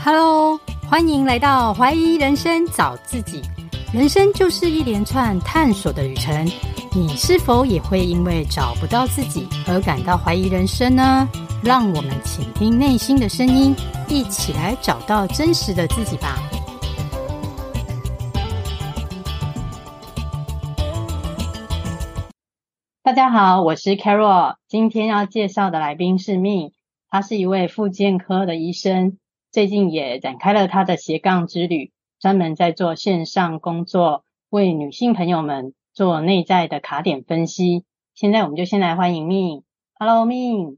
Hello，欢迎来到怀疑人生找自己。人生就是一连串探索的旅程，你是否也会因为找不到自己而感到怀疑人生呢？让我们倾听内心的声音，一起来找到真实的自己吧。大家好，我是 Carol，今天要介绍的来宾是 Min，他是一位复健科的医生。最近也展开了他的斜杠之旅，专门在做线上工作，为女性朋友们做内在的卡点分析。现在我们就先来欢迎 Min。Hello，Min。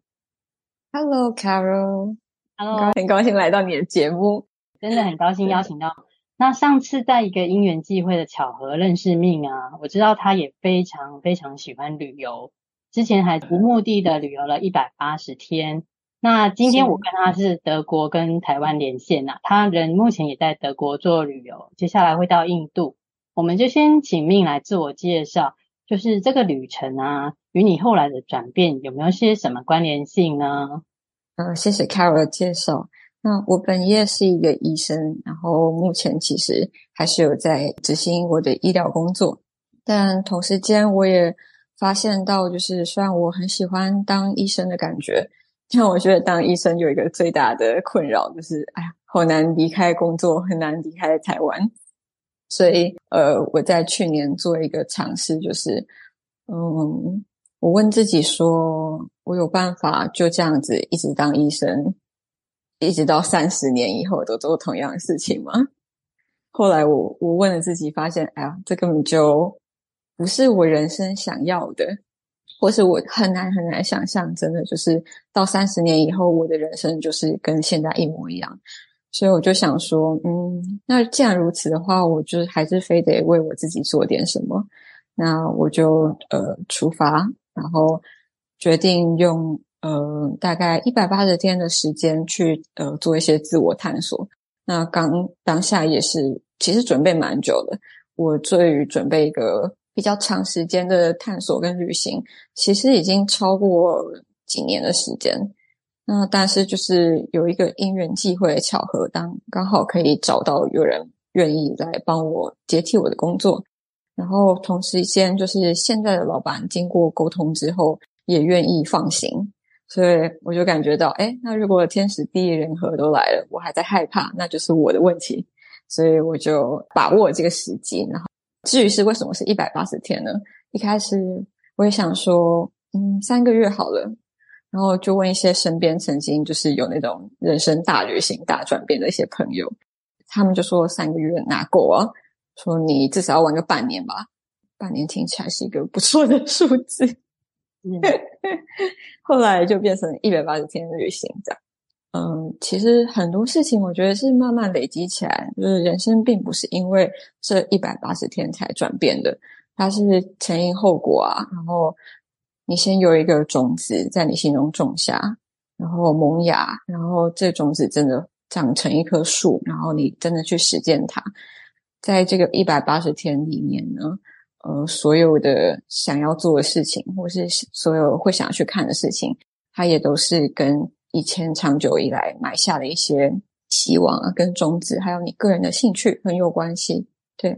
Hello，Carol。Hello，很高兴来到你的节目，真的很高兴邀请到。那上次在一个因缘际会的巧合认识 Min 啊，我知道他也非常非常喜欢旅游，之前还无目的的旅游了一百八十天。那今天我跟他是德国跟台湾连线呐，他人目前也在德国做旅游，接下来会到印度，我们就先请 Min 来自我介绍，就是这个旅程啊，与你后来的转变有没有些什么关联性呢？呃，谢谢 Carol 的介绍。那我本业是一个医生，然后目前其实还是有在执行我的医疗工作，但同时间我也发现到，就是虽然我很喜欢当医生的感觉。像我觉得当医生有一个最大的困扰，就是哎呀，好难离开工作，很难离开台湾。所以，呃，我在去年做一个尝试，就是，嗯，我问自己说，我有办法就这样子一直当医生，一直到三十年以后都做同样的事情吗？后来我我问了自己，发现，哎呀，这根本就不是我人生想要的。或是我很难很难想象，真的就是到三十年以后，我的人生就是跟现在一模一样。所以我就想说，嗯，那既然如此的话，我就还是非得为我自己做点什么。那我就呃出发，然后决定用呃大概一百八十天的时间去呃做一些自我探索。那刚当下也是，其实准备蛮久的。我对于准备一个。比较长时间的探索跟旅行，其实已经超过几年的时间。那但是就是有一个因缘际会的巧合，当刚好可以找到有人愿意来帮我接替我的工作，然后同时间就是现在的老板经过沟通之后也愿意放行，所以我就感觉到，哎，那如果天时地利人和都来了，我还在害怕，那就是我的问题。所以我就把握这个时机，然后。至于是为什么是一百八十天呢？一开始我也想说，嗯，三个月好了，然后就问一些身边曾经就是有那种人生大旅行、大转变的一些朋友，他们就说三个月哪够啊？说你至少要玩个半年吧。半年听起来是一个不错的数字，嗯、后来就变成一百八十天的旅行这样。嗯，其实很多事情我觉得是慢慢累积起来，就是人生并不是因为这一百八十天才转变的，它是前因后果啊。然后你先有一个种子在你心中种下，然后萌芽，然后这种子真的长成一棵树，然后你真的去实践它，在这个一百八十天里面呢，呃，所有的想要做的事情，或是所有会想要去看的事情，它也都是跟。以前长久以来埋下的一些希望啊，跟种子，还有你个人的兴趣很有关系。对，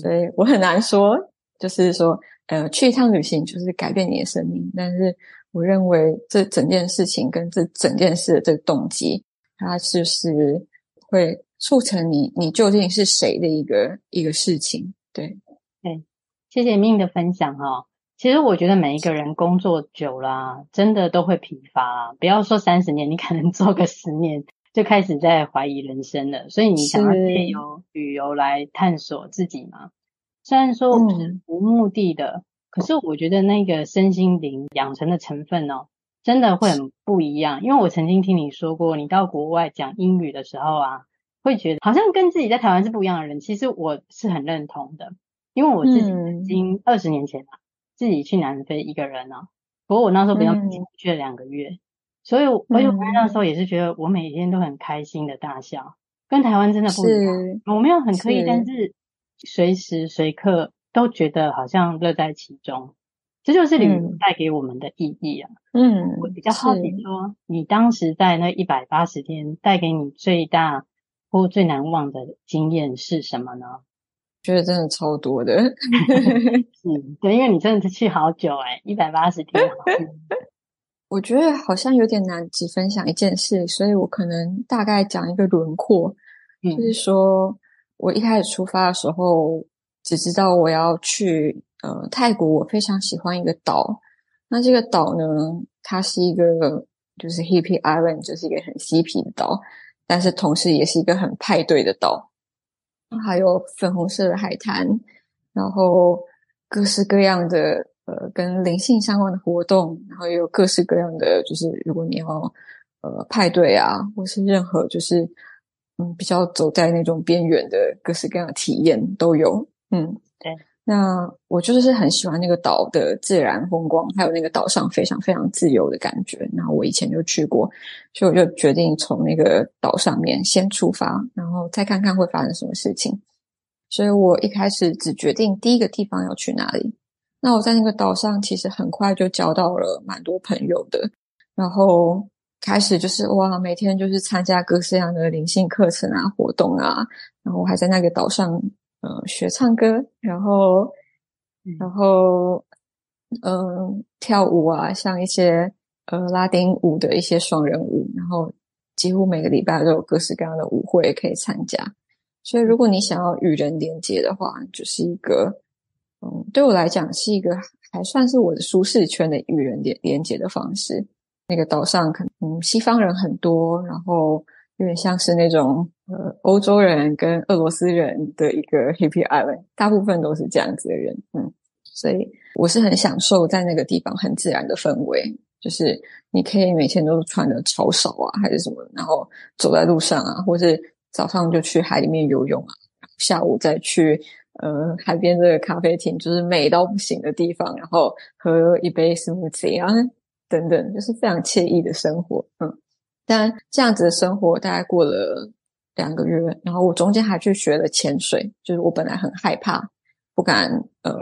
所以我很难说，就是说，呃，去一趟旅行就是改变你的生命。但是，我认为这整件事情跟这整件事的这个动机，它就是会促成你你究竟是谁的一个一个事情。对，对，谢谢 Min 的分享哈、哦。其实我觉得每一个人工作久了啊，真的都会疲乏。不要说三十年，你可能做个十年就开始在怀疑人生了。所以你想要借由旅游来探索自己嘛？虽然说我是无目的的，可是我觉得那个身心灵养成的成分哦，真的会很不一样。因为我曾经听你说过，你到国外讲英语的时候啊，会觉得好像跟自己在台湾是不一样的人。其实我是很认同的，因为我自己曾经二十年前啊。自己去南非一个人呢、啊，不过我那时候比较紧，去了两个月，嗯、所以我而且我那时候也是觉得我每天都很开心的大笑，跟台湾真的不一样。我没有很刻意，但是随时随刻都觉得好像乐在其中，这就是旅游带给我们的意义啊。嗯，我比较好奇说，你当时在那一百八十天带给你最大或最难忘的经验是什么呢？觉得真的超多的，嗯，对，因为你真的是去好久哎，一百八十天。我觉得好像有点难只分享一件事，所以我可能大概讲一个轮廓，嗯，就是说我一开始出发的时候，只知道我要去呃泰国，我非常喜欢一个岛。那这个岛呢，它是一个就是 Hippie Island，就是一个很嬉皮的岛，但是同时也是一个很派对的岛。还有粉红色的海滩，然后各式各样的呃跟灵性相关的活动，然后也有各式各样的，就是如果你要呃派对啊，或是任何就是嗯比较走在那种边缘的各式各样的体验都有，嗯，对。那我就是很喜欢那个岛的自然风光，还有那个岛上非常非常自由的感觉。然后我以前就去过，所以我就决定从那个岛上面先出发，然后再看看会发生什么事情。所以我一开始只决定第一个地方要去哪里。那我在那个岛上其实很快就交到了蛮多朋友的，然后开始就是哇，每天就是参加各式各样的灵性课程啊、活动啊，然后我还在那个岛上。嗯，学唱歌，然后，然后，嗯，跳舞啊，像一些呃拉丁舞的一些双人舞，然后几乎每个礼拜都有各式各样的舞会可以参加。所以，如果你想要与人连接的话，就是一个，嗯，对我来讲是一个还算是我的舒适圈的与人连连接的方式。那个岛上可能，嗯，西方人很多，然后。有点像是那种呃欧洲人跟俄罗斯人的一个 Hippie Island，大部分都是这样子的人，嗯，所以我是很享受在那个地方很自然的氛围，就是你可以每天都穿的超少啊，还是什么，然后走在路上啊，或是早上就去海里面游泳啊，下午再去呃海边的咖啡厅，就是美到不行的地方，然后喝一杯 smoothie 啊等等，就是非常惬意的生活，嗯。但这样子的生活大概过了两个月，然后我中间还去学了潜水，就是我本来很害怕，不敢呃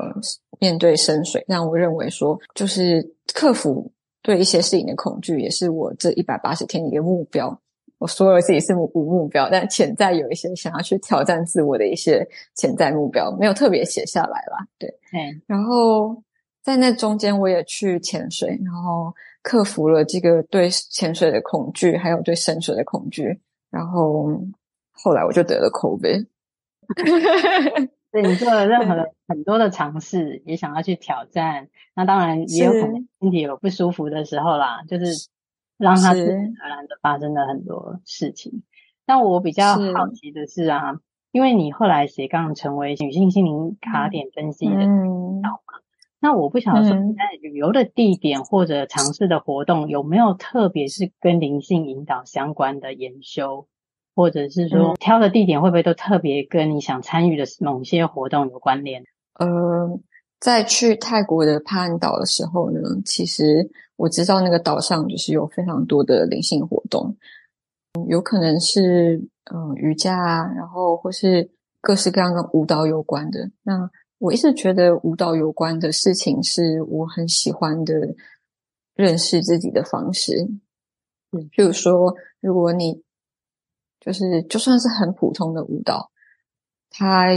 面对深水，让我认为说就是克服对一些事情的恐惧，也是我这一百八十天的一个目标。我说了自己是无目标，但潜在有一些想要去挑战自我的一些潜在目标，没有特别写下来啦。对，嗯，然后在那中间我也去潜水，然后。克服了这个对潜水的恐惧，还有对深水的恐惧，然后后来我就得了 COVID。对，你做了任何的很多的尝试，也想要去挑战，那当然也有可能身体有不舒服的时候啦，是就是让它自然而然的发生了很多事情。但我比较好奇的是啊，是因为你后来斜杠成为女性心灵卡点分析的领导嘛。嗯那我不晓得说，在旅游的地点或者尝试的活动，有没有特别是跟灵性引导相关的研修，或者是说挑的地点会不会都特别跟你想参与的某些活动有关联？呃，在去泰国的帕岸岛的时候呢，其实我知道那个岛上就是有非常多的灵性活动，有可能是嗯、呃、瑜伽啊，然后或是各式各样跟舞蹈有关的那。我一直觉得舞蹈有关的事情是我很喜欢的认识自己的方式。嗯，譬如说，如果你就是就算是很普通的舞蹈，它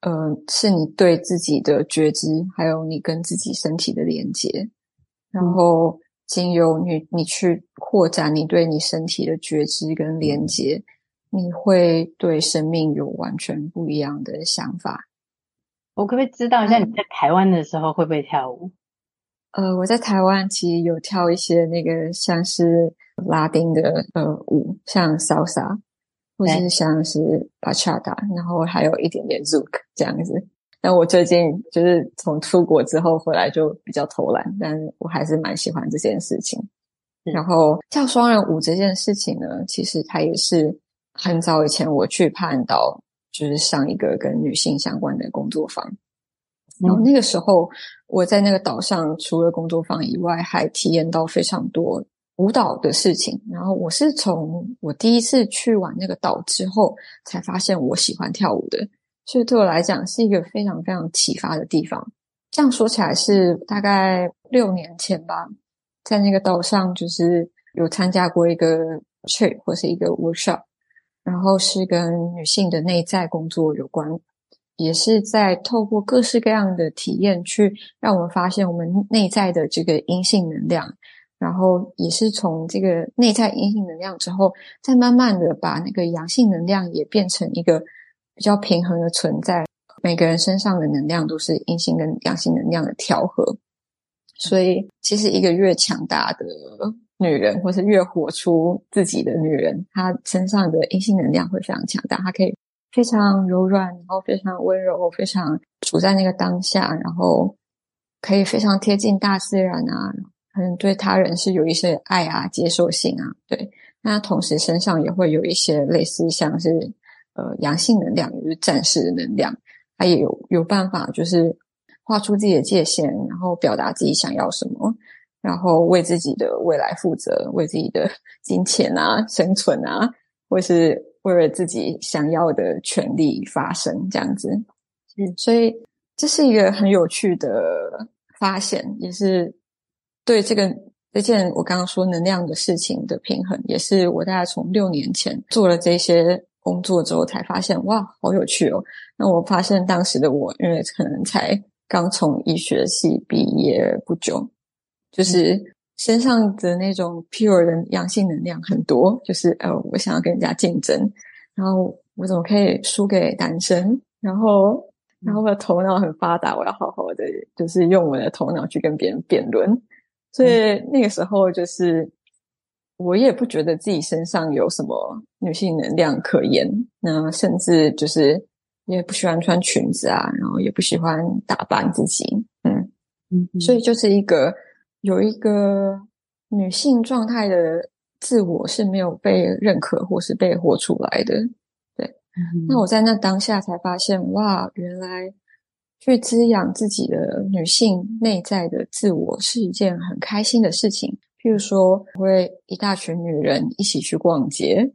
呃是你对自己的觉知，还有你跟自己身体的连接，然后经由你你去扩展你对你身体的觉知跟连接，你会对生命有完全不一样的想法。我可不可以知道一下你在台湾的时候会不会跳舞？呃，我在台湾其实有跳一些那个像是拉丁的呃舞，像 salsa，或是像是 bachata，然后还有一点点 zouk 这样子。但我最近就是从出国之后回来就比较偷懒，但我还是蛮喜欢这件事情。然后跳双人舞这件事情呢，其实它也是很早以前我去帕岸岛。就是上一个跟女性相关的工作坊，然后那个时候我在那个岛上，除了工作坊以外，还体验到非常多舞蹈的事情。然后我是从我第一次去完那个岛之后，才发现我喜欢跳舞的，所以对我来讲是一个非常非常启发的地方。这样说起来是大概六年前吧，在那个岛上，就是有参加过一个 trip 或是一个 workshop，然后是跟女性的内在工作有关，也是在透过各式各样的体验，去让我们发现我们内在的这个阴性能量，然后也是从这个内在阴性能量之后，再慢慢的把那个阳性能量也变成一个比较平衡的存在。每个人身上的能量都是阴性跟阳性能量的调和，所以其实一个越强大的女人，或是越活出自己的女人，她身上的阴性能量会非常强大，她可以非常柔软，然后非常温柔，非常处在那个当下，然后可以非常贴近大自然啊，可能对他人是有一些爱啊、接受性啊，对，那同时身上也会有一些类似像是呃阳性能量，也就是战士的能量。他也有有办法，就是画出自己的界限，然后表达自己想要什么，然后为自己的未来负责，为自己的 金钱啊、生存啊，或是为了自己想要的权利发声，这样子。嗯，所以这是一个很有趣的发现，也是对这个这件我刚刚说能量的事情的平衡，也是我大概从六年前做了这些。工作之后才发现，哇，好有趣哦！那我发现当时的我，因为可能才刚从医学系毕业不久，就是身上的那种 pure 的阳性能量很多，就是呃，我想要跟人家竞争，然后我怎么可以输给男生？然后，然后我的头脑很发达，我要好好的，就是用我的头脑去跟别人辩论。所以那个时候就是。我也不觉得自己身上有什么女性能量可言，那甚至就是也不喜欢穿裙子啊，然后也不喜欢打扮自己，嗯嗯，所以就是一个有一个女性状态的自我是没有被认可或是被活出来的，对。嗯、那我在那当下才发现，哇，原来去滋养自己的女性内在的自我是一件很开心的事情。譬如说，会一大群女人一起去逛街，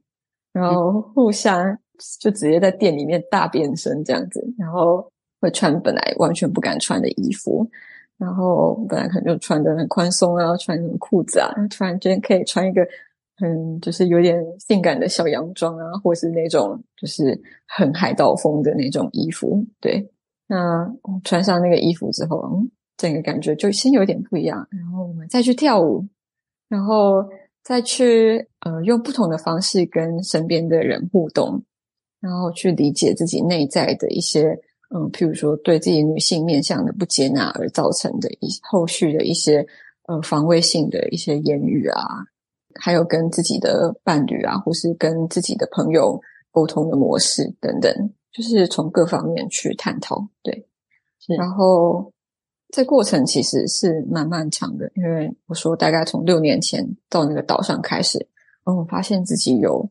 然后互相就直接在店里面大变身这样子，然后会穿本来完全不敢穿的衣服，然后本来可能就穿的很宽松啊，穿什么裤子啊，突然间可以穿一个很就是有点性感的小洋装啊，或是那种就是很海盗风的那种衣服。对，那穿上那个衣服之后，嗯，整个感觉就先有点不一样，然后我们再去跳舞。然后再去呃用不同的方式跟身边的人互动，然后去理解自己内在的一些嗯，譬如说对自己女性面向的不接纳而造成的一后续的一些呃防卫性的一些言语啊，还有跟自己的伴侣啊，或是跟自己的朋友沟通的模式等等，就是从各方面去探讨。对，然后。这过程其实是蛮漫长的，因为我说大概从六年前到那个岛上开始，嗯，我发现自己有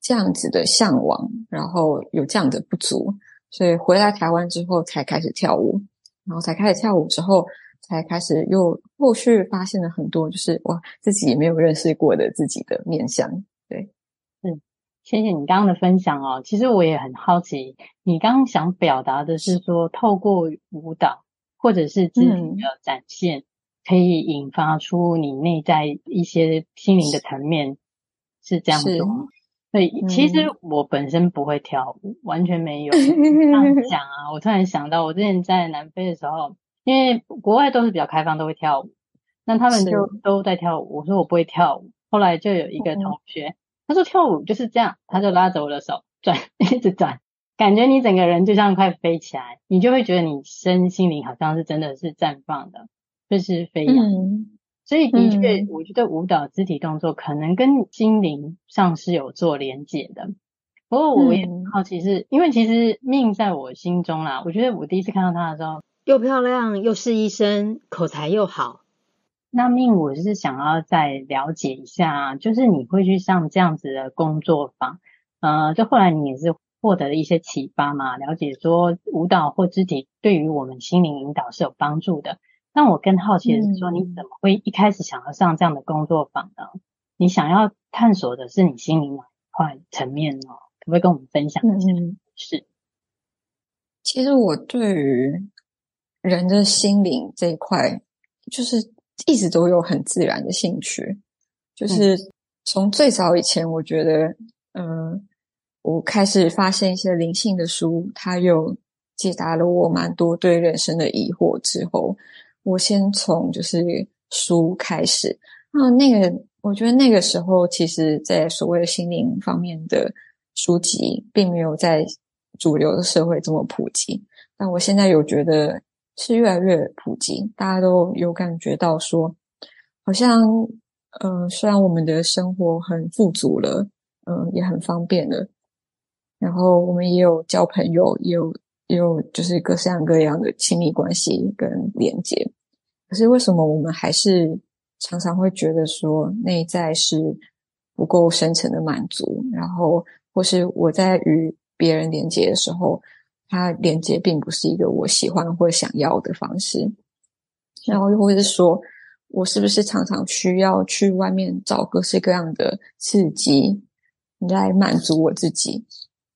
这样子的向往，然后有这样的不足，所以回来台湾之后才开始跳舞，然后才开始跳舞之后，才开始又后续发现了很多，就是哇，自己也没有认识过的自己的面向。对，嗯，谢谢你刚刚的分享哦。其实我也很好奇，你刚刚想表达的是说，透过舞蹈。或者是肢体的展现，嗯、可以引发出你内在一些心灵的层面，是这样子吗？对，嗯、其实我本身不会跳舞，完全没有。这样讲啊，我突然想到，我之前在南非的时候，因为国外都是比较开放，都会跳舞，那他们就都在跳舞。我说我不会跳舞，后来就有一个同学，嗯、他说跳舞就是这样，他就拉着我的手转，一直转。感觉你整个人就像快飞起来，你就会觉得你身心灵好像是真的是绽放的，就是飞扬。嗯、所以的确，我觉得舞蹈肢体动作可能跟心灵上是有做连结的。不过我也很好奇是，是、嗯、因为其实 Min 在我心中啦，我觉得我第一次看到他的时候，又漂亮又是医生，口才又好。那 Min，我就是想要再了解一下，就是你会去上这样子的工作坊，呃，就后来你也是。获得了一些启发嘛，了解说舞蹈或肢体对于我们心灵引导是有帮助的。那我更好奇的是说，你怎么会一开始想要上这样的工作坊呢？你想要探索的是你心灵哪一块层面呢？可不可以跟我们分享一下？嗯、是，其实我对于人的心灵这一块，就是一直都有很自然的兴趣，就是从最早以前，我觉得，嗯、呃，我开始发现一些灵性的书，它有解答了我蛮多对人生的疑惑之后，我先从就是书开始，那，那个我觉得那个时候，其实在所谓的心灵方面的书籍，并没有在主流的社会这么普及，但我现在有觉得。是越来越普及，大家都有感觉到说，好像，嗯、虽然我们的生活很富足了，嗯、也很方便了，然后我们也有交朋友，也有也有就是各式各样的亲密关系跟连接，可是为什么我们还是常常会觉得说内在是不够深层的满足，然后或是我在与别人连接的时候，它连接并不是一个我喜欢或想要的方式，然后又或者是说，我是不是常常需要去外面找各式各样的刺激来满足我自己？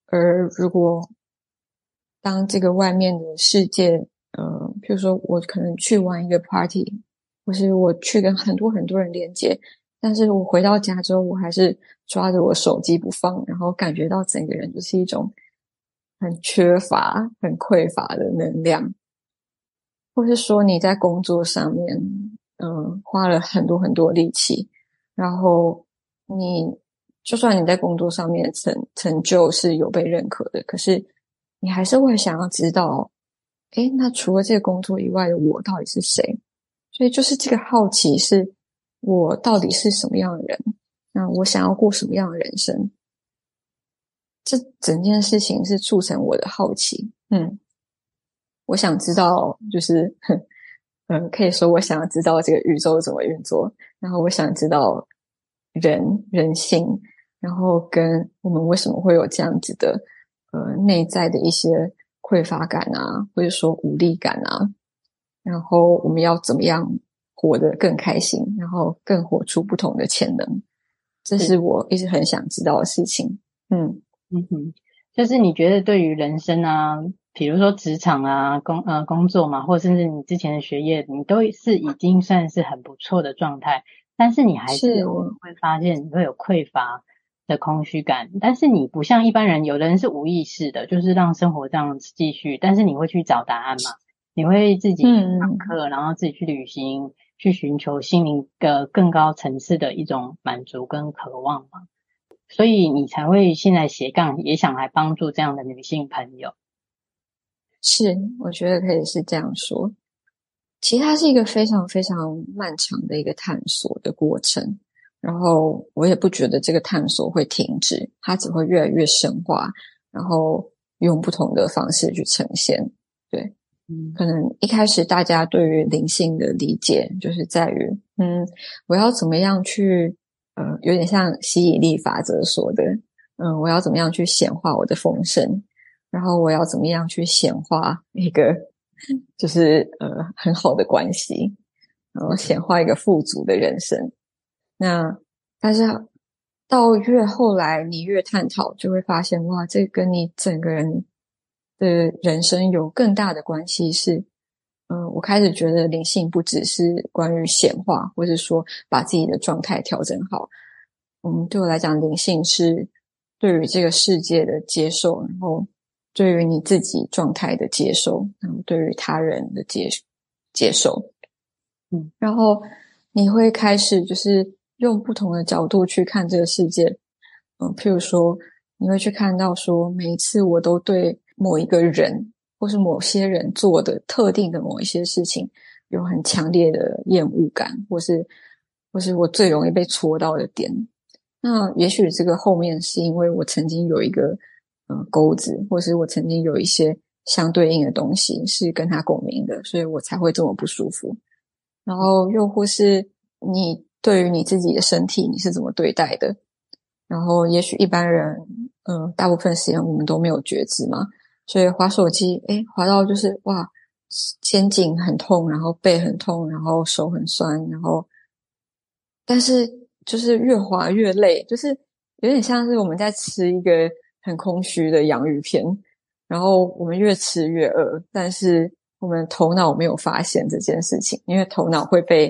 而如果当这个外面的世界，呃，譬如说我可能去玩一个 party，或是我去跟很多很多人连接，但是我回到家之后，我还是抓着我手机不放，然后感觉到整个人就是一种。很缺乏、很匮乏的能量，或是说你在工作上面，嗯，花了很多很多力气，然后你就算你在工作上面成成就是有被认可的，可是你还是会想要知道，诶，那除了这个工作以外的我到底是谁？所以就是这个好奇，是我到底是什么样的人？那我想要过什么样的人生？这整件事情是促成我的好奇，嗯，我想知道，就是，嗯、呃，可以说我想要知道这个宇宙怎么运作，然后我想知道人人性，然后跟我们为什么会有这样子的，呃，内在的一些匮乏感啊，或者说无力感啊，然后我们要怎么样活得更开心，然后更活出不同的潜能，这是我一直很想知道的事情，嗯。嗯哼，就是你觉得对于人生啊，比如说职场啊、工呃工作嘛，或甚至你之前的学业，你都是已经算是很不错的状态，但是你还是会发现你会有匮乏的空虚感。但是你不像一般人，有的人是无意识的，就是让生活这样继续，但是你会去找答案嘛？你会自己上课，然后自己去旅行，去寻求心灵的更高层次的一种满足跟渴望嘛？所以你才会现在斜杠也想来帮助这样的女性朋友，是，我觉得可以是这样说。其实它是一个非常非常漫长的一个探索的过程，然后我也不觉得这个探索会停止，它只会越来越深化，然后用不同的方式去呈现。对，嗯，可能一开始大家对于灵性的理解就是在于，嗯，我要怎么样去。嗯，有点像吸引力法则说的，嗯，我要怎么样去显化我的丰盛，然后我要怎么样去显化一个就是呃很好的关系，然后显化一个富足的人生。那但是到越后来，你越探讨，就会发现哇，这跟你整个人的人生有更大的关系是。嗯，我开始觉得灵性不只是关于显化，或者说把自己的状态调整好。嗯，对我来讲，灵性是对于这个世界的接受，然后对于你自己状态的接受，然后对于他人的接接受。嗯，然后你会开始就是用不同的角度去看这个世界。嗯，譬如说，你会去看到说，每一次我都对某一个人。或是某些人做的特定的某一些事情，有很强烈的厌恶感，或是或是我最容易被戳到的点。那也许这个后面是因为我曾经有一个嗯钩子，或是我曾经有一些相对应的东西是跟他共鸣的，所以我才会这么不舒服。然后又或是你对于你自己的身体你是怎么对待的？然后也许一般人嗯大部分时间我们都没有觉知嘛。所以滑手机，诶，滑到就是哇，肩颈很痛，然后背很痛，然后手很酸，然后，但是就是越滑越累，就是有点像是我们在吃一个很空虚的洋芋片，然后我们越吃越饿，但是我们头脑没有发现这件事情，因为头脑会被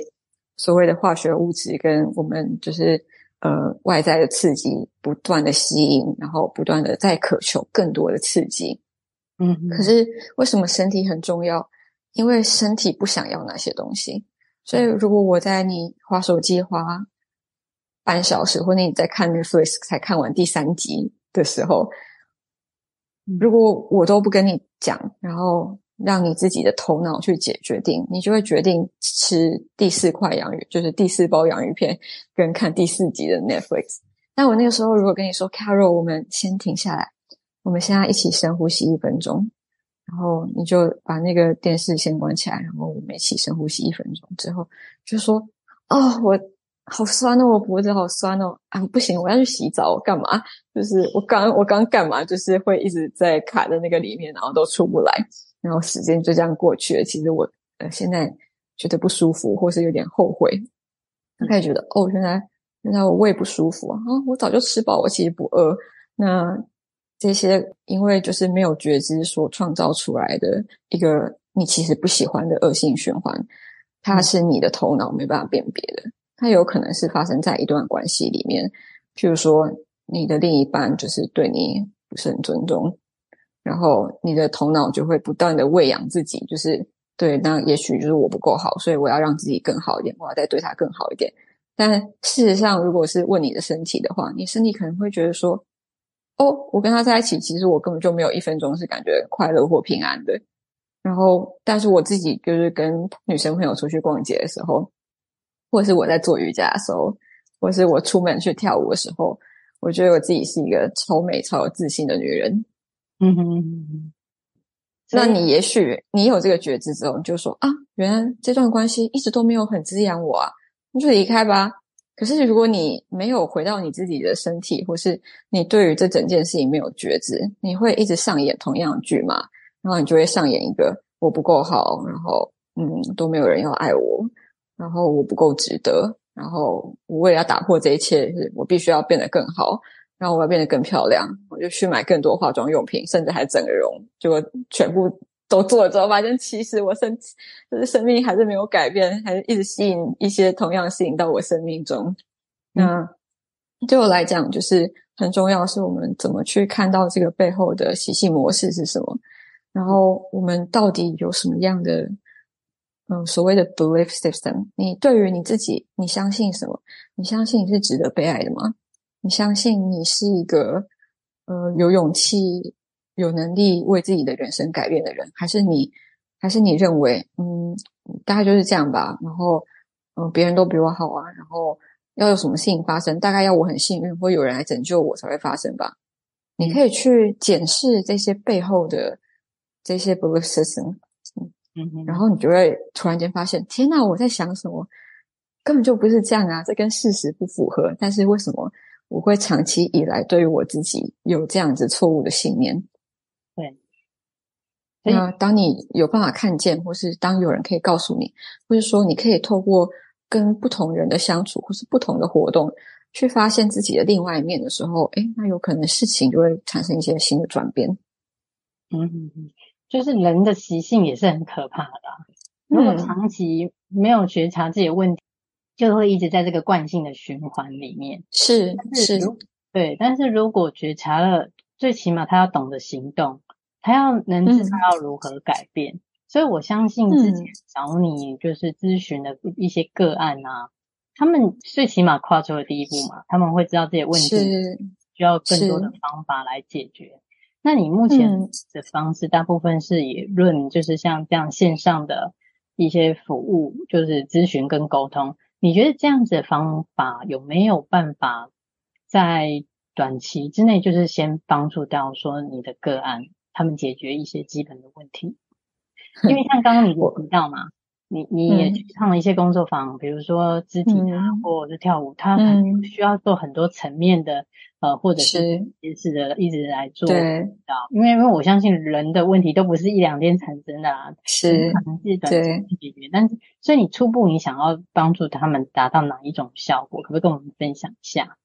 所谓的化学物质跟我们就是呃外在的刺激不断的吸引，然后不断的在渴求更多的刺激。嗯，可是为什么身体很重要？因为身体不想要那些东西。所以如果我在你划手机划半小时，或者你在看 Netflix 才看完第三集的时候，如果我都不跟你讲，然后。让你自己的头脑去解决定，你就会决定吃第四块洋芋，就是第四包洋芋片，跟看第四集的 Netflix。但我那个时候如果跟你说，Carol，我们先停下来，我们现在一起深呼吸一分钟，然后你就把那个电视先关起来，然后我们一起深呼吸一分钟之后，就说，哦，我好酸哦，我脖子好酸哦，啊，不行，我要去洗澡，我干嘛？就是我刚我刚干嘛？就是会一直在卡在那个里面，然后都出不来。然后时间就这样过去了。其实我呃现在觉得不舒服，或是有点后悔。开始觉得哦，原来原来我胃不舒服啊！我早就吃饱，我其实不饿。那这些因为就是没有觉知所创造出来的一个你其实不喜欢的恶性循环，它是你的头脑没办法辨别的。它有可能是发生在一段关系里面，譬如说你的另一半就是对你不是很尊重。然后你的头脑就会不断的喂养自己，就是对，那也许就是我不够好，所以我要让自己更好一点，我要再对他更好一点。但事实上，如果是问你的身体的话，你身体可能会觉得说，哦，我跟他在一起，其实我根本就没有一分钟是感觉快乐或平安的。然后，但是我自己就是跟女生朋友出去逛街的时候，或是我在做瑜伽的时候，或是我出门去跳舞的时候，我觉得我自己是一个超美、超有自信的女人。嗯哼那你也许你有这个觉知之后，你就说啊，原来这段关系一直都没有很滋养我啊，你就离开吧。可是如果你没有回到你自己的身体，或是你对于这整件事情没有觉知，你会一直上演同样的剧嘛？然后你就会上演一个我不够好，然后嗯都没有人要爱我，然后我不够值得，然后我为了要打破这一切，我必须要变得更好。然后我要变得更漂亮，我就去买更多化妆用品，甚至还整个容，结果全部都做了之后，发现其实我生就是生命还是没有改变，还是一直吸引一些同样吸引到我生命中。嗯、那对我来讲，就是很重要，是我们怎么去看到这个背后的习性模式是什么，然后我们到底有什么样的嗯所谓的 belief system？你对于你自己，你相信什么？你相信你是值得被爱的吗？你相信你是一个呃有勇气、有能力为自己的人生改变的人，还是你，还是你认为嗯大概就是这样吧？然后嗯、呃、别人都比我好啊，然后要有什么事情发生，大概要我很幸运或有人来拯救我才会发生吧？你可以去检视这些背后的这些 belief system，嗯嗯，然后你就会突然间发现，天哪，我在想什么？根本就不是这样啊，这跟事实不符合。但是为什么？我会长期以来对于我自己有这样子错误的信念。对，那当你有办法看见，或是当有人可以告诉你，或是说你可以透过跟不同人的相处，或是不同的活动，去发现自己的另外一面的时候，哎，那有可能事情就会产生一些新的转变。嗯嗯嗯，就是人的习性也是很可怕的。如果长期没有觉察自己的问题。就会一直在这个惯性的循环里面，是是，是，对。但是如果觉察了，最起码他要懂得行动，他要能知道要如何改变。嗯、所以我相信之前找你就是咨询的一些个案啊，嗯、他们最起码跨出了第一步嘛，他们会知道这些问题需要更多的方法来解决。那你目前的方式大部分是以论，就是像这样线上的一些服务，就是咨询跟沟通。你觉得这样子的方法有没有办法在短期之内，就是先帮助到说你的个案，他们解决一些基本的问题？因为像刚刚你提到嘛，你你也去上了一些工作坊，比如说肢体啊，或者是跳舞，它需要做很多层面的。呃，或者是一直的一直来做，对，因为因为我相信人的问题都不是一两天产生的啊，是可能是短期解决。但是，所以你初步你想要帮助他们达到哪一种效果，可不可以跟我们分享一下？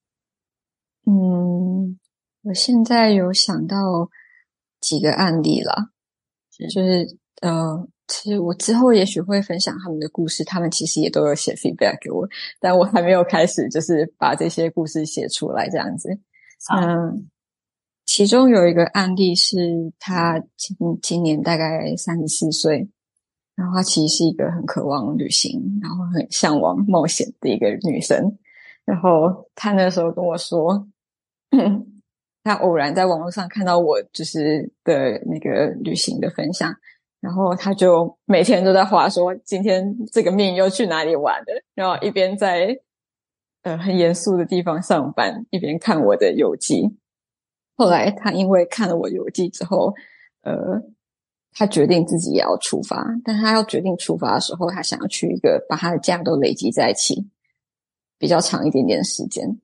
嗯，我现在有想到几个案例了，是就是呃，其实我之后也许会分享他们的故事，他们其实也都有写 feedback 给我，但我还没有开始，就是把这些故事写出来这样子。嗯，其中有一个案例是，他今今年大概三十四岁，然后他其实是一个很渴望旅行，然后很向往冒险的一个女生。然后他那时候跟我说，他偶然在网络上看到我就是的那个旅行的分享。然后他就每天都在话说，今天这个命又去哪里玩了，然后一边在呃很严肃的地方上班，一边看我的游记。后来他因为看了我游记之后，呃，他决定自己也要出发。但他要决定出发的时候，他想要去一个把他的假都累积在一起，比较长一点点时间。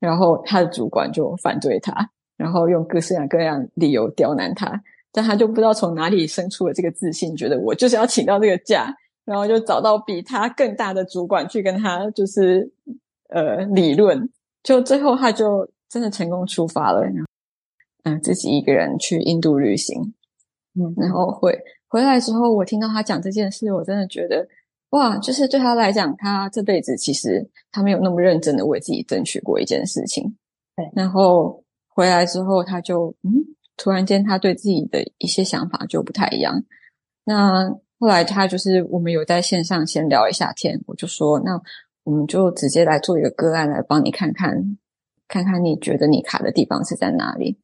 然后他的主管就反对他，然后用各式各样理由刁难他。但他就不知道从哪里生出了这个自信，觉得我就是要请到这个假，然后就找到比他更大的主管去跟他就是呃理论，就最后他就真的成功出发了，然后嗯自己一个人去印度旅行，嗯，然。后回回来之后，我听到他讲这件事，我真的觉得哇，就是对他来讲，他这辈子其实他没有那么认真的为自己争取过一件事情，对，然后回来之后他就嗯。突然间，他对自己的一些想法就不太一样。那后来他就是我们有在线上先聊一下天，我就说，那我们就直接来做一个个案来帮你看看，看看你觉得你卡的地方是在哪里。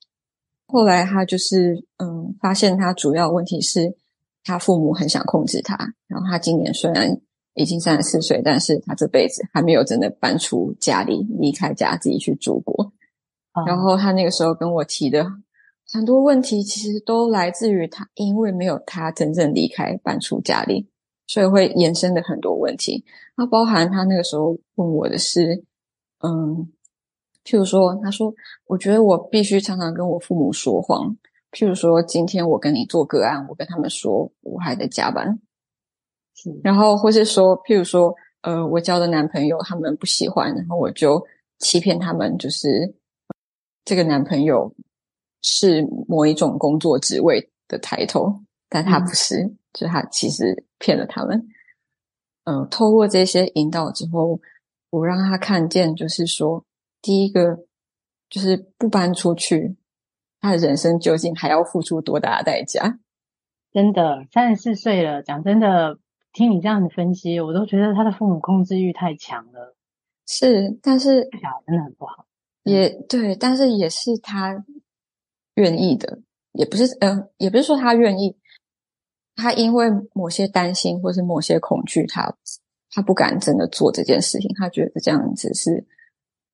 后来他就是嗯，发现他主要问题是他父母很想控制他。然后他今年虽然已经三十四岁，但是他这辈子还没有真的搬出家里，离开家自己去住过。嗯。然后他那个时候跟我提的。很多问题其实都来自于他，因为没有他真正离开搬出家里，所以会延伸的很多问题。那包含他那个时候问我的是，嗯，譬如说，他说，我觉得我必须常常跟我父母说谎。譬如说，今天我跟你做个案，我跟他们说我还在加班，是，然后或是说，譬如说，呃，我交的男朋友他们不喜欢，然后我就欺骗他们，就是这个男朋友。是某一种工作职位的抬头，但他不是，嗯、就他其实骗了他们。嗯、呃，透过这些引导之后，我让他看见，就是说，第一个就是不搬出去，他的人生究竟还要付出多大的代价？真的，三十四岁了，讲真的，听你这样的分析，我都觉得他的父母控制欲太强了。是，但是真的很不好。也对，但是也是他。愿意的，也不是，嗯、也不是说他愿意，他因为某些担心或是某些恐惧，他他不敢真的做这件事情，他觉得这样子是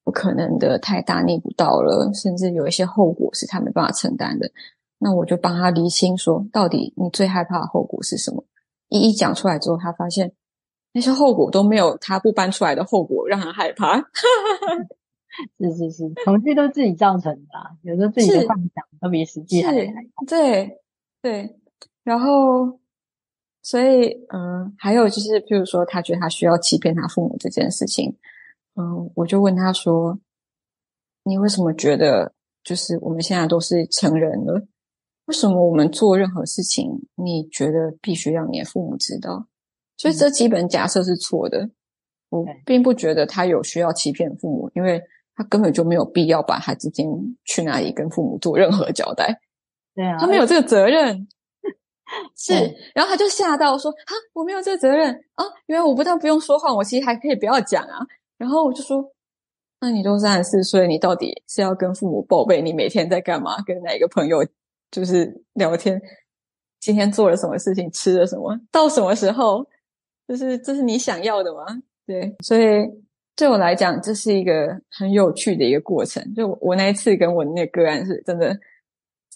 不可能的，太大逆不道了，甚至有一些后果是他没办法承担的。那我就帮他厘清说，到底你最害怕的后果是什么？一一讲出来之后，他发现那些后果都没有他不搬出来的后果让他害怕。哈哈哈是 是是，恐惧都是自己造成的，啊，有时候自己的幻想都比实际还。对对，然后所以嗯，还有就是，譬如说，他觉得他需要欺骗他父母这件事情，嗯，我就问他说：“你为什么觉得就是我们现在都是成人了，为什么我们做任何事情，你觉得必须让你的父母知道？所以这基本假设是错的。我并不觉得他有需要欺骗父母，因为。”他根本就没有必要把他今天去哪里跟父母做任何交代，对啊，他没有这个责任，是，然后他就吓到说：“啊，我没有这个责任啊！原来我不但不用说谎，我其实还可以不要讲啊。”然后我就说：“那你都三十四岁，你到底是要跟父母报备你每天在干嘛？跟哪一个朋友就是聊天？今天做了什么事情？吃了什么？到什么时候？就是这是你想要的吗？对，所以。”对我来讲，这是一个很有趣的一个过程。就我那一次跟我那个个案是真的，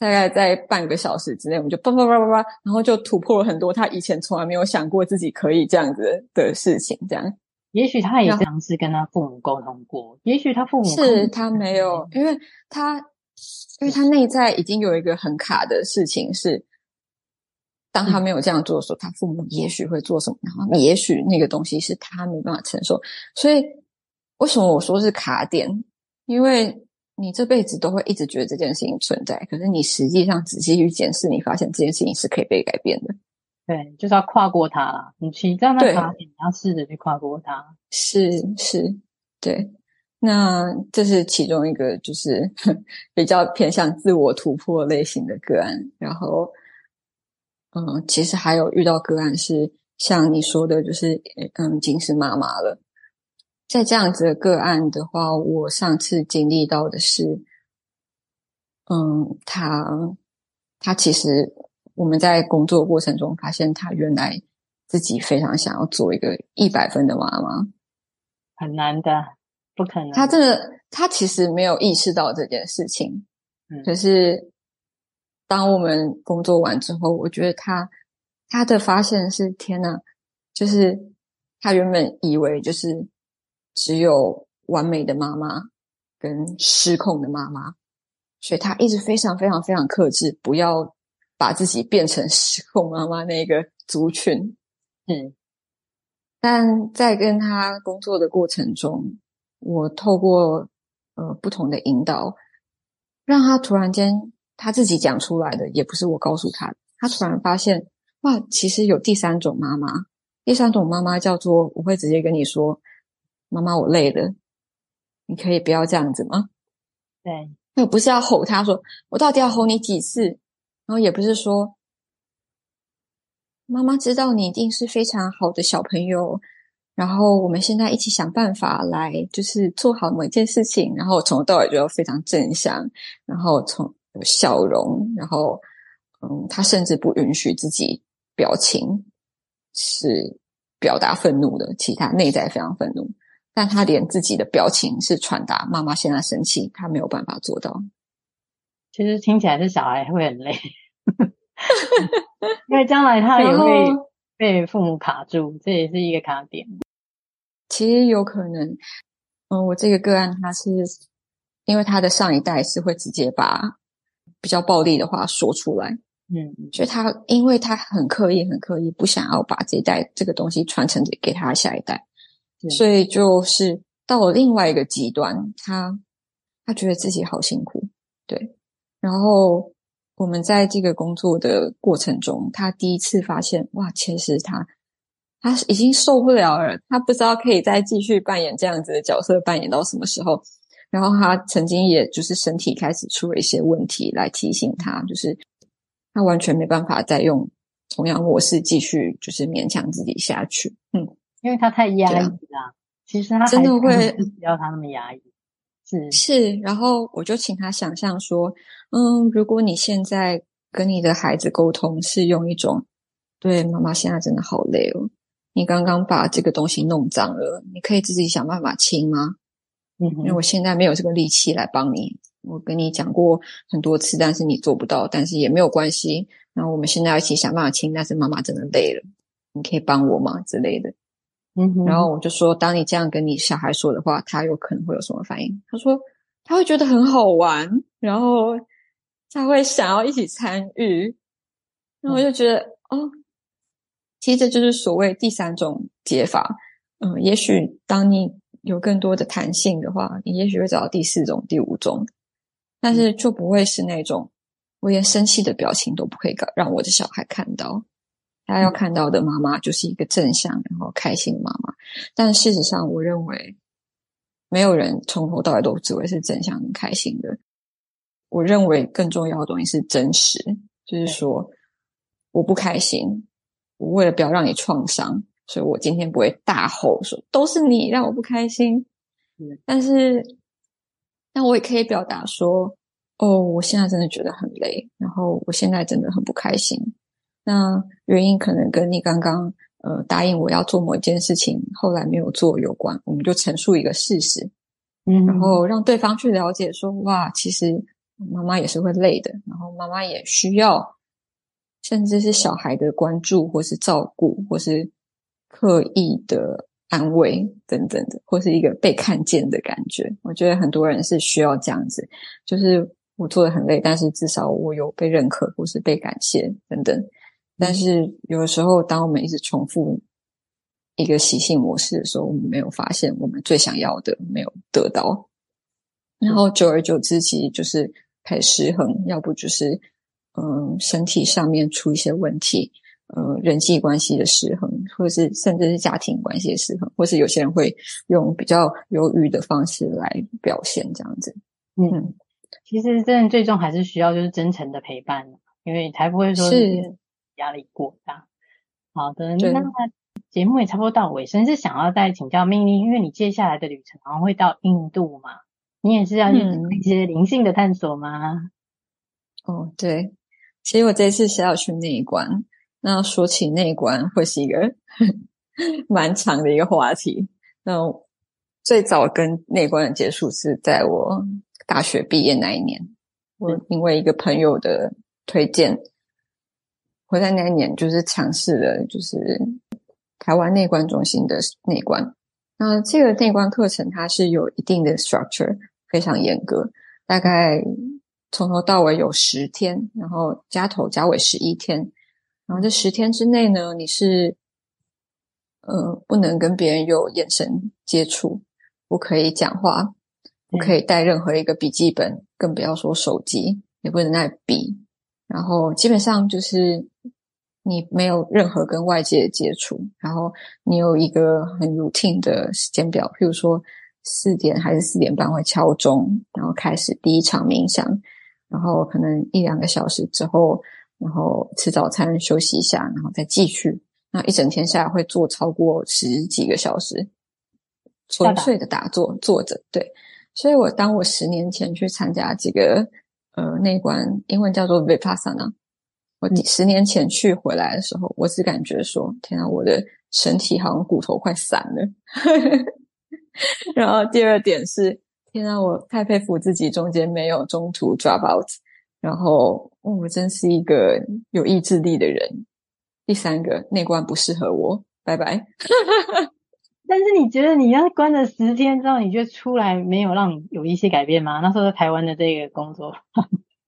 大概在半个小时之内，我们就叭叭叭叭叭，然后就突破了很多他以前从来没有想过自己可以这样子的事情。这样，也许他也尝试跟他父母沟通过，也许他父母是他没有，因为他因为他内在已经有一个很卡的事情是，当他没有这样做的时候，他父母也许会做什么，然后也许那个东西是他没办法承受，所以。为什么我说是卡点？因为你这辈子都会一直觉得这件事情存在，可是你实际上仔细去检视，你发现这件事情是可以被改变的。对，就是要跨过它啦。你其实这样的卡点，你要试着去跨过它。是是，对。那这是其中一个，就是 比较偏向自我突破类型的个案。然后，嗯，其实还有遇到个案是像你说的，就是嗯，已经是妈妈了。在这样子的个案的话，我上次经历到的是，嗯，他他其实我们在工作过程中发现，他原来自己非常想要做一个一百分的妈妈，很难的。不可能，他真的，他其实没有意识到这件事情。嗯，可是当我们工作完之后，我觉得他他的发现是：天呐，就是他原本以为就是只有完美的妈妈跟失控的妈妈，所以他一直非常非常非常克制，不要把自己变成失控妈妈那个族群。嗯，但在跟他工作的过程中。我透过呃不同的引导，让他突然间他自己讲出来的，也不是我告诉他的。他突然发现，哇，其实有第三种妈妈。第三种妈妈叫做，我会直接跟你说，妈妈，我累了，你可以不要这样子吗？对，那不是要吼他说，我到底要吼你几次？然后也不是说，妈妈知道你一定是非常好的小朋友。然后我们现在一起想办法来，就是做好某一件事情。然后从头到尾就非常正向，然后从有笑容，然后嗯，他甚至不允许自己表情是表达愤怒的，其他内在非常愤怒，但他连自己的表情是传达妈妈现在生气，他没有办法做到。其实听起来是小孩会很累，因为将来他也会。被父母卡住，这也是一个卡点。其实有可能，嗯，我这个个案，他是因为他的上一代是会直接把比较暴力的话说出来，嗯，所以他因为他很刻意、很刻意，不想要把这一代这个东西传承给给他下一代，所以就是到了另外一个极端，他他觉得自己好辛苦，对，然后。我们在这个工作的过程中，他第一次发现，哇，其实他他已经受不了了，他不知道可以再继续扮演这样子的角色，扮演到什么时候。然后他曾经也就是身体开始出了一些问题，来提醒他，就是他完全没办法再用同样模式继续，就是勉强自己下去。嗯，因为他太压抑了。其实他真的会不要他那么压抑。是是，然后我就请他想象说，嗯，如果你现在跟你的孩子沟通是用一种，对，妈妈现在真的好累哦，你刚刚把这个东西弄脏了，你可以自己想办法清吗？嗯，因为我现在没有这个力气来帮你。我跟你讲过很多次，但是你做不到，但是也没有关系。那我们现在要一起想办法清，但是妈妈真的累了，你可以帮我吗？之类的。嗯哼，然后我就说，当你这样跟你小孩说的话，他有可能会有什么反应？他说他会觉得很好玩，然后他会想要一起参与。然后我就觉得，嗯、哦，其实这就是所谓第三种解法。嗯，也许当你有更多的弹性的话，你也许会找到第四种、第五种，但是就不会是那种我连生气的表情都不可以让我的小孩看到。他要看到的妈妈就是一个正向然后开心的妈妈，但事实上，我认为没有人从头到尾都只会是正向很开心的。我认为更重要的东西是真实，就是说我不开心，我为了不要让你创伤，所以我今天不会大吼说都是你让我不开心。但是，但我也可以表达说，哦，我现在真的觉得很累，然后我现在真的很不开心。那原因可能跟你刚刚呃答应我要做某一件事情，后来没有做有关。我们就陈述一个事实，嗯，然后让对方去了解说，哇，其实妈妈也是会累的，然后妈妈也需要，甚至是小孩的关注，或是照顾，或是刻意的安慰等等的，或是一个被看见的感觉。我觉得很多人是需要这样子，就是我做的很累，但是至少我有被认可，或是被感谢等等。但是有的时候，当我们一直重复一个习性模式的时候，我们没有发现我们最想要的没有得到，然后久而久之，其实就是开始失衡，要不就是嗯身体上面出一些问题，呃人际关系的失衡，或者是甚至是家庭关系的失衡，或是有些人会用比较忧郁的方式来表现这样子。嗯，其实真的最终还是需要就是真诚的陪伴，因为才不会说是压力过大。好的，那节目也差不多到尾声，是想要再请教命令，因为你接下来的旅程好像会到印度嘛，你也是要去一些灵性的探索吗？嗯哦，对，其实我这次是要去内观。那说起内观，会是一个 蛮长的一个话题。那最早跟内观的结束是在我大学毕业那一年，我因为一个朋友的推荐，我在那一年就是尝试了，就是台湾内观中心的内观。那这个内观课程它是有一定的 structure，非常严格，大概。从头到尾有十天，然后加头加尾十一天，然后这十天之内呢，你是呃不能跟别人有眼神接触，不可以讲话，不可以带任何一个笔记本，更不要说手机，也不能带笔。然后基本上就是你没有任何跟外界的接触，然后你有一个很 routine 的时间表，譬如说四点还是四点半会敲钟，然后开始第一场冥想。然后可能一两个小时之后，然后吃早餐休息一下，然后再继续。那一整天下来会做超过十几个小时，纯粹的打坐坐着。对，所以我当我十年前去参加这个呃内观，英文叫做 Vipassana，我十年前去回来的时候，我只感觉说，天啊，我的身体好像骨头快散了。然后第二点是。天啊，我太佩服自己，中间没有中途 drop out，然后我真是一个有意志力的人。第三个，内观不适合我，拜拜。但是你觉得你要关了十天之后，你觉得出来没有让你有一些改变吗？那时候在台湾的这个工作，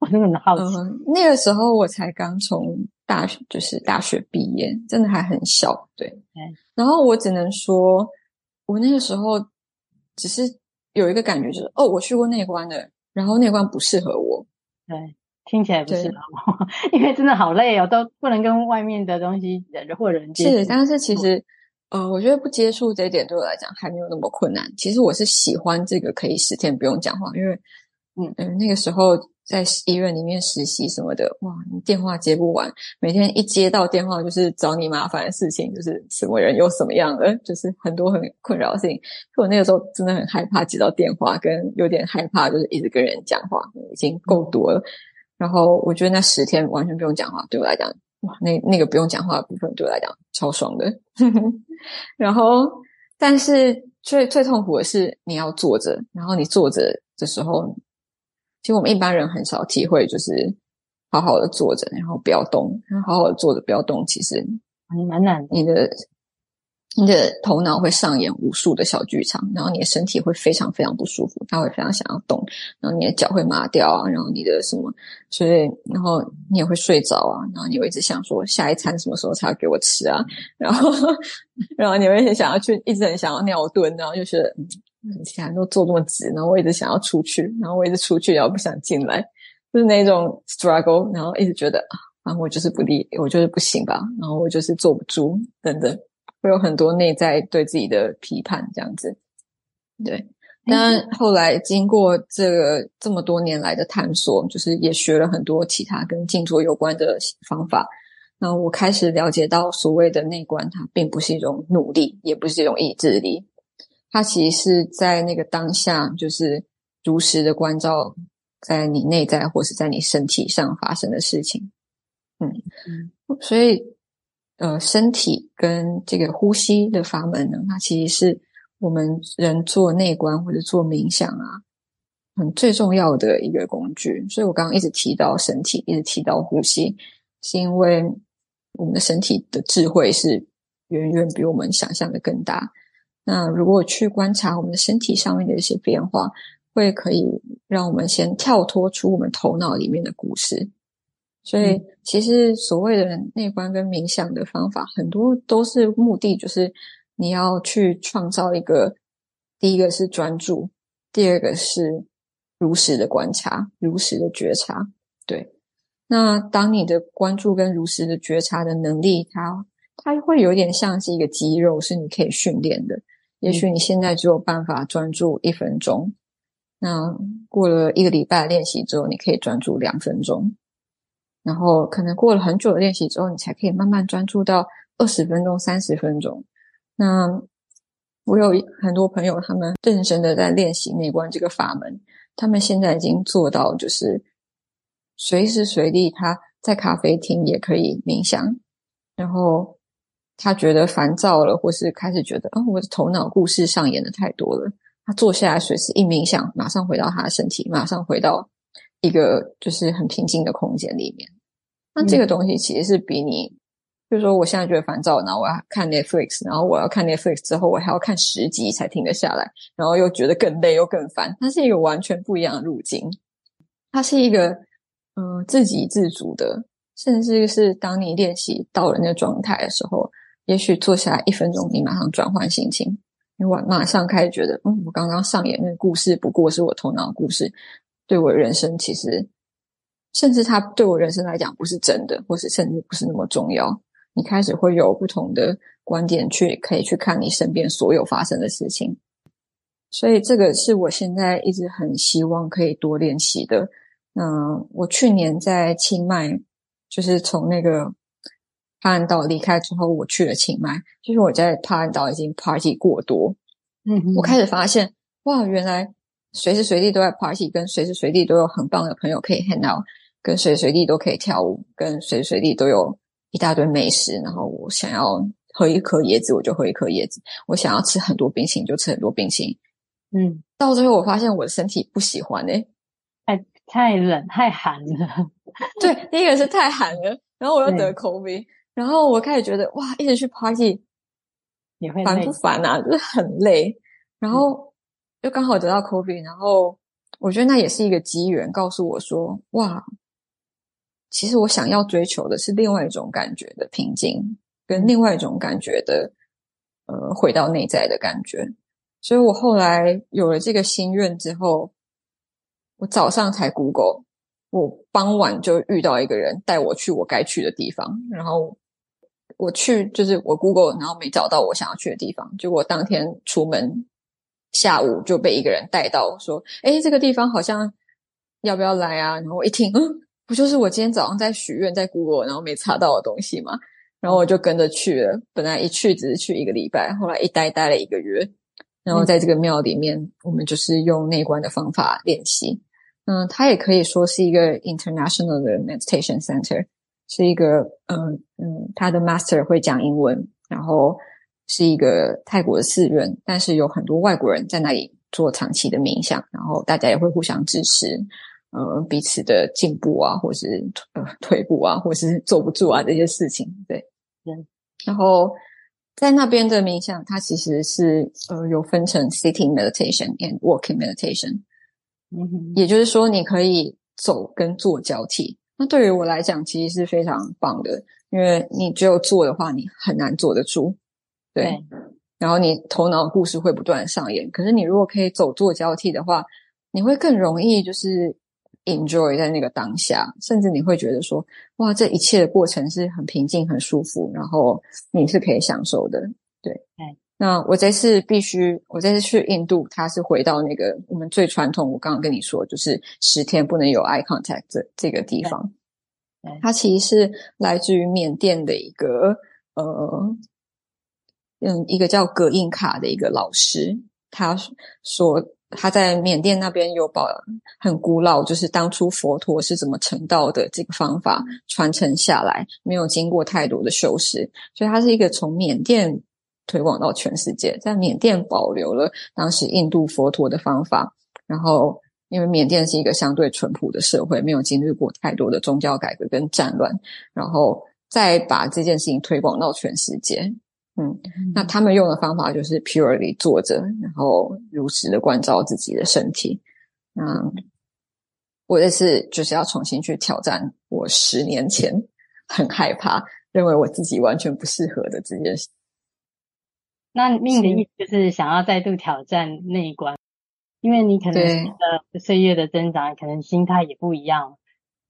我真的很好奇。嗯，那个时候我才刚从大学，就是大学毕业，真的还很小，对。嗯，然后我只能说，我那个时候只是。有一个感觉就是，哦，我去过内关的，然后内关不适合我。对，听起来不适合我，因为真的好累哦，都不能跟外面的东西人或人接触。是，但是其实，呃，我觉得不接触这一点对我来讲还没有那么困难。其实我是喜欢这个可以十天不用讲话，因为，嗯嗯，那个时候。在医院里面实习什么的，哇，你电话接不完，每天一接到电话就是找你麻烦的事情，就是什么人又什么样的，就是很多很困扰的事情。所以我那个时候真的很害怕接到电话，跟有点害怕就是一直跟人讲话，已经够多了。然后我觉得那十天完全不用讲话，对我来讲，哇，那那个不用讲话的部分对我来讲超爽的。然后，但是最最痛苦的是你要坐着，然后你坐着的时候。其实我们一般人很少体会，就是好好的坐着，然后不要动，然后好好的坐着不要动。其实蛮难的。你的你的头脑会上演无数的小剧场，然后你的身体会非常非常不舒服，他会非常想要动，然后你的脚会麻掉啊，然后你的什么，所以然后你也会睡着啊，然后你会一直想说下一餐什么时候才要给我吃啊，然后 然后你会想要去，一直很想要尿遁，然后就觉得。现在都坐这么直，然后我一直想要出去，然后我一直出去，然后不想进来，就是那种 struggle，然后一直觉得啊，反正我就是不利，我就是不行吧，然后我就是坐不住，等等，会有很多内在对自己的批判，这样子。对，但后来经过这个这么多年来的探索，就是也学了很多其他跟静坐有关的方法，那我开始了解到所谓的内观，它并不是一种努力，也不是一种意志力。它其实是在那个当下，就是如实的关照在你内在或是在你身体上发生的事情。嗯，嗯，所以呃，身体跟这个呼吸的法门呢，它其实是我们人做内观或者做冥想啊，很最重要的一个工具。所以我刚刚一直提到身体，一直提到呼吸，是因为我们的身体的智慧是远远比我们想象的更大。那如果去观察我们的身体上面的一些变化，会可以让我们先跳脱出我们头脑里面的故事。所以，其实所谓的内观跟冥想的方法，很多都是目的，就是你要去创造一个，第一个是专注，第二个是如实的观察，如实的觉察。对，那当你的关注跟如实的觉察的能力，它它会有点像是一个肌肉，是你可以训练的。也许你现在只有办法专注一分钟，那过了一个礼拜练习之后，你可以专注两分钟，然后可能过了很久的练习之后，你才可以慢慢专注到二十分钟、三十分钟。那我有很多朋友，他们认真的在练习内观这个法门，他们现在已经做到，就是随时随地他在咖啡厅也可以冥想，然后他觉得烦躁了，或是开始觉得，哦，我的头脑故事上演的太多了，他坐下来随时一冥想，马上回到他的身体，马上回到一个就是很平静的空间里面。那这个东西其实是比你。就是说，我现在觉得烦躁，然后我要看 Netflix，然后我要看 Netflix 之后，我还要看十集才停得下来，然后又觉得更累又更烦。它是一个完全不一样的路径，它是一个嗯、呃、自给自足的，甚至是当你练习到了那个状态的时候，也许坐下来一分钟，你马上转换心情，你马马上开始觉得，嗯，我刚刚上演那个故事不过是我头脑故事，对我人生其实，甚至它对我人生来讲不是真的，或是甚至不是那么重要。你开始会有不同的观点去可以去看你身边所有发生的事情，所以这个是我现在一直很希望可以多练习的。那我去年在清迈，就是从那个帕岸岛离开之后，我去了清迈。就是我在帕岸岛已经 party 过多，嗯，我开始发现哇，原来随时随地都在 party，跟随时随地都有很棒的朋友可以 hang out，跟随时随地都可以跳舞，跟随时随地都有。一大堆美食，然后我想要喝一颗椰子，我就喝一颗椰子；我想要吃很多冰淇淋，就吃很多冰淇淋。嗯，到最后我发现我的身体不喜欢诶，太太冷太寒了。对，第一个是太寒了，然后我又得 COVID，然后我开始觉得哇，一直去 party，你会烦不烦啊？就是很累，然后又刚好得到 COVID，然后我觉得那也是一个机缘，告诉我说哇。其实我想要追求的是另外一种感觉的平静，跟另外一种感觉的，呃，回到内在的感觉。所以我后来有了这个心愿之后，我早上才 Google，我傍晚就遇到一个人带我去我该去的地方，然后我去就是我 Google，然后没找到我想要去的地方，结果当天出门，下午就被一个人带到，说：“哎，这个地方好像要不要来啊？”然后我一听，嗯。不就是我今天早上在许愿，在 Google，然后没查到的东西吗？然后我就跟着去了。本来一去只是去一个礼拜，后来一待待了一个月。然后在这个庙里面，嗯、我们就是用内观的方法练习。嗯，它也可以说是一个 international 的 meditation center，是一个嗯嗯，他的 master 会讲英文，然后是一个泰国的寺院，但是有很多外国人在那里做长期的冥想，然后大家也会互相支持。呃，彼此的进步啊，或是呃退步啊，或是坐不住啊这些事情，对，嗯。然后在那边的冥想，它其实是呃有分成 sitting meditation and walking meditation，嗯哼，也就是说你可以走跟坐交替。那对于我来讲，其实是非常棒的，因为你只有做的话，你很难坐得住，对。对，然后你头脑故事会不断上演，可是你如果可以走坐交替的话，你会更容易就是。enjoy 在那个当下，甚至你会觉得说，哇，这一切的过程是很平静、很舒服，然后你是可以享受的。对，嗯，那我这次必须，我这次去印度，它是回到那个我们最传统，我刚刚跟你说，就是十天不能有 eye contact 这这个地方。它其实是来自于缅甸的一个呃，嗯，一个叫葛印卡的一个老师，他说。他在缅甸那边有把很古老，就是当初佛陀是怎么成道的这个方法传承下来，没有经过太多的修饰，所以它是一个从缅甸推广到全世界，在缅甸保留了当时印度佛陀的方法。然后，因为缅甸是一个相对淳朴的社会，没有经历过太多的宗教改革跟战乱，然后再把这件事情推广到全世界。嗯，那他们用的方法就是 purely 坐着，然后如实的关照自己的身体。那我这次就是要重新去挑战我十年前很害怕、认为我自己完全不适合的这件事。那命的意思就是想要再度挑战那一关，因为你可能随着岁月的增长，可能心态也不一样。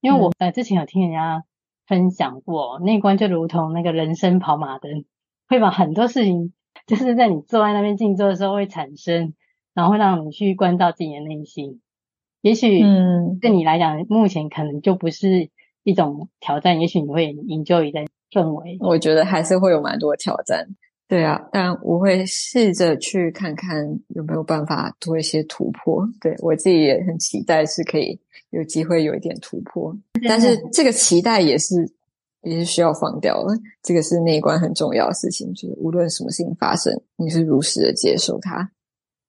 因为我呃之前有听人家分享过，内观就如同那个人生跑马灯，会把很多事情就是在你坐在那边静坐的时候会产生，然后会让你去关照自己的内心。也许嗯，对你来讲，目前可能就不是一种挑战，也许你会 enjoy 在氛围。我觉得还是会有蛮多挑战。对啊，但我会试着去看看有没有办法做一些突破。对，我自己也很期待是可以有机会有一点突破，但是这个期待也是也是需要放掉了。这个是内观很重要的事情，就是无论什么事情发生，你是如实的接受它。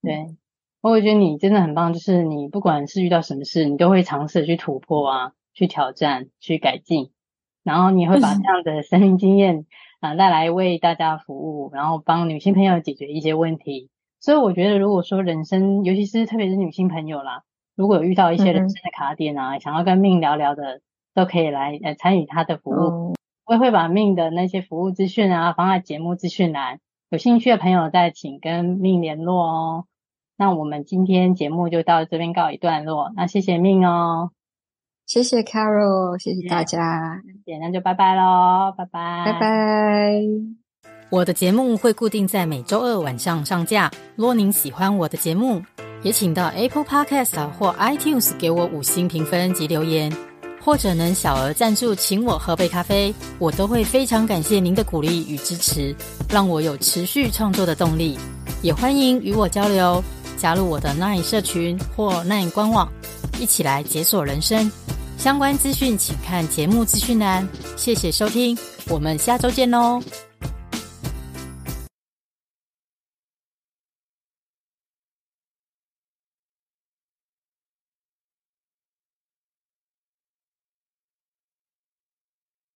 对，我会觉得你真的很棒，就是你不管是遇到什么事，你都会尝试去突破啊，去挑战，去改进，然后你会把这 样的生命经验。啊，带来为大家服务，然后帮女性朋友解决一些问题。所以我觉得，如果说人生，尤其是特别是女性朋友啦，如果有遇到一些人生的卡点啊，嗯、想要跟命聊聊的，都可以来呃参与他的服务。嗯、我也会把命的那些服务资讯啊放在节目资讯栏，有兴趣的朋友再请跟命联络哦。那我们今天节目就到这边告一段落，那谢谢命哦。谢谢 Carol，谢谢大家，谢谢，那就拜拜喽，拜拜，拜拜。我的节目会固定在每周二晚上上架。若您喜欢我的节目，也请到 Apple Podcast 或 iTunes 给我五星评分及留言，或者能小额赞助请我喝杯咖啡，我都会非常感谢您的鼓励与支持，让我有持续创作的动力。也欢迎与我交流，加入我的 Nine 社群或 Nine 官网，一起来解锁人生。相关资讯请看节目资讯栏。谢谢收听，我们下周见喽。